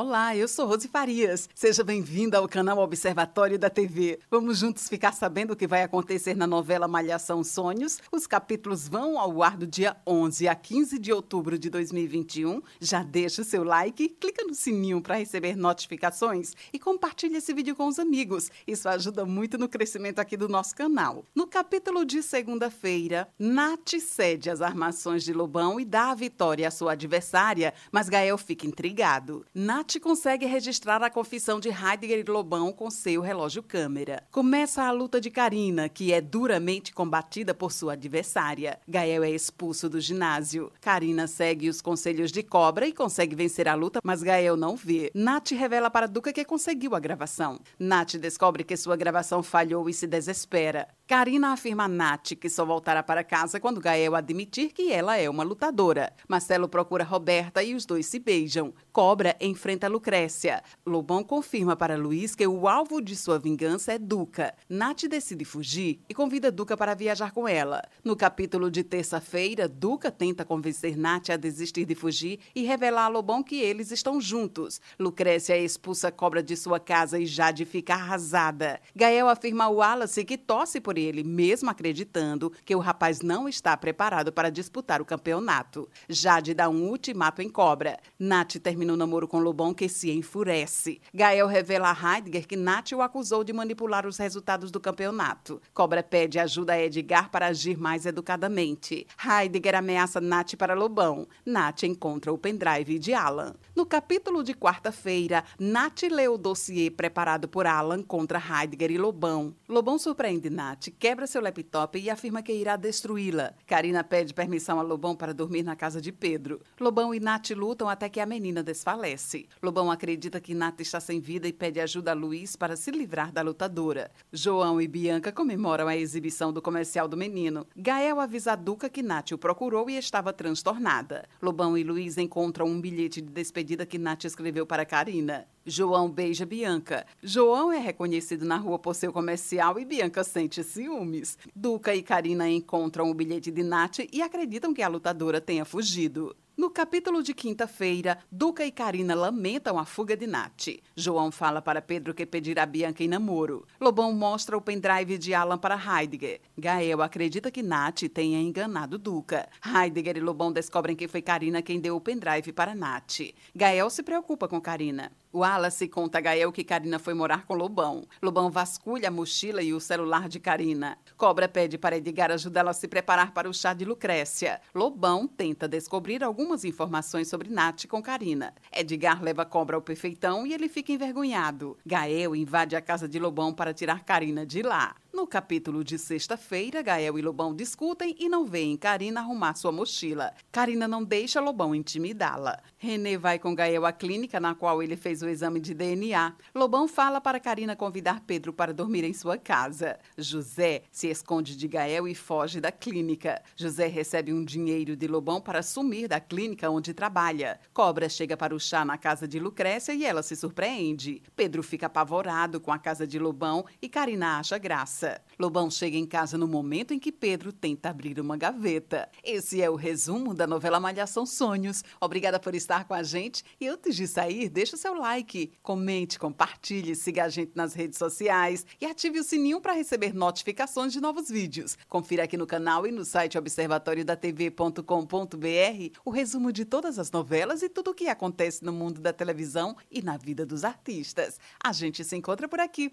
Olá, eu sou Rose Farias. Seja bem-vinda ao canal Observatório da TV. Vamos juntos ficar sabendo o que vai acontecer na novela Malhação Sonhos. Os capítulos vão ao ar do dia 11 a 15 de outubro de 2021. Já deixa o seu like, clica no sininho para receber notificações e compartilhe esse vídeo com os amigos. Isso ajuda muito no crescimento aqui do nosso canal. No capítulo de segunda-feira, Nath cede as armações de Lobão e dá a vitória à sua adversária, mas Gael fica intrigado. Nath consegue registrar a confissão de Heidegger e Lobão com seu relógio câmera. Começa a luta de Karina, que é duramente combatida por sua adversária. Gael é expulso do ginásio. Karina segue os conselhos de Cobra e consegue vencer a luta, mas Gael não vê. Nath revela para Duca que conseguiu a gravação. Nath descobre que sua gravação falhou e se desespera. Karina afirma a Nath que só voltará para casa quando Gael admitir que ela é uma lutadora. Marcelo procura Roberta e os dois se beijam. Cobra enfrenta Lucrécia. Lobão confirma para Luiz que o alvo de sua vingança é Duca. Nath decide fugir e convida Duca para viajar com ela. No capítulo de terça-feira, Duca tenta convencer Nath a desistir de fugir e revelar a Lobão que eles estão juntos. Lucrécia expulsa Cobra de sua casa e Jade fica arrasada. Gael afirma ao Wallace que torce por ele, mesmo acreditando que o rapaz não está preparado para disputar o campeonato. Jade dá um ultimato em Cobra. Nath termina o namoro com Lobão, que se enfurece. Gael revela a Heidegger que Nath o acusou de manipular os resultados do campeonato. Cobra pede ajuda a Edgar para agir mais educadamente. Heidegger ameaça Nath para Lobão. Nath encontra o pendrive de Alan. No capítulo de quarta-feira, Nath lê o dossiê preparado por Alan contra Heidegger e Lobão. Lobão surpreende Nath quebra seu laptop e afirma que irá destruí-la. Karina pede permissão a Lobão para dormir na casa de Pedro. Lobão e Nath lutam até que a menina desfalece. Lobão acredita que Nath está sem vida e pede ajuda a Luiz para se livrar da lutadora. João e Bianca comemoram a exibição do comercial do menino. Gael avisa a Duca que Nath o procurou e estava transtornada. Lobão e Luiz encontram um bilhete de despedida que Nath escreveu para Karina. João beija Bianca. João é reconhecido na rua por seu comercial e Bianca sente ciúmes. Duca e Karina encontram o bilhete de Nath e acreditam que a lutadora tenha fugido. No capítulo de quinta-feira, Duca e Karina lamentam a fuga de Nath. João fala para Pedro que pedirá Bianca em namoro. Lobão mostra o pendrive de Alan para Heidegger. Gael acredita que Nath tenha enganado Duca. Heidegger e Lobão descobrem que foi Karina quem deu o pendrive para Nath. Gael se preocupa com Karina. Wallace conta a Gael que Karina foi morar com Lobão. Lobão vasculha a mochila e o celular de Karina. Cobra pede para Edgar ajudá-la a se preparar para o chá de Lucrécia. Lobão tenta descobrir algumas informações sobre Nath com Karina. Edgar leva Cobra ao perfeitão e ele fica envergonhado. Gael invade a casa de Lobão para tirar Karina de lá. No capítulo de sexta-feira, Gael e Lobão discutem e não veem Karina arrumar sua mochila. Karina não deixa Lobão intimidá-la. René vai com Gael à clínica na qual ele fez o exame de DNA. Lobão fala para Karina convidar Pedro para dormir em sua casa. José se esconde de Gael e foge da clínica. José recebe um dinheiro de Lobão para sumir da clínica onde trabalha. Cobra chega para o chá na casa de Lucrécia e ela se surpreende. Pedro fica apavorado com a casa de Lobão e Karina acha graça. Lobão chega em casa no momento em que Pedro tenta abrir uma gaveta. Esse é o resumo da novela Malhação Sonhos. Obrigada por estar com a gente e antes de sair, deixa o seu like, comente, compartilhe, siga a gente nas redes sociais e ative o sininho para receber notificações de novos vídeos. Confira aqui no canal e no site observatoriodatv.com.br o resumo de todas as novelas e tudo o que acontece no mundo da televisão e na vida dos artistas. A gente se encontra por aqui.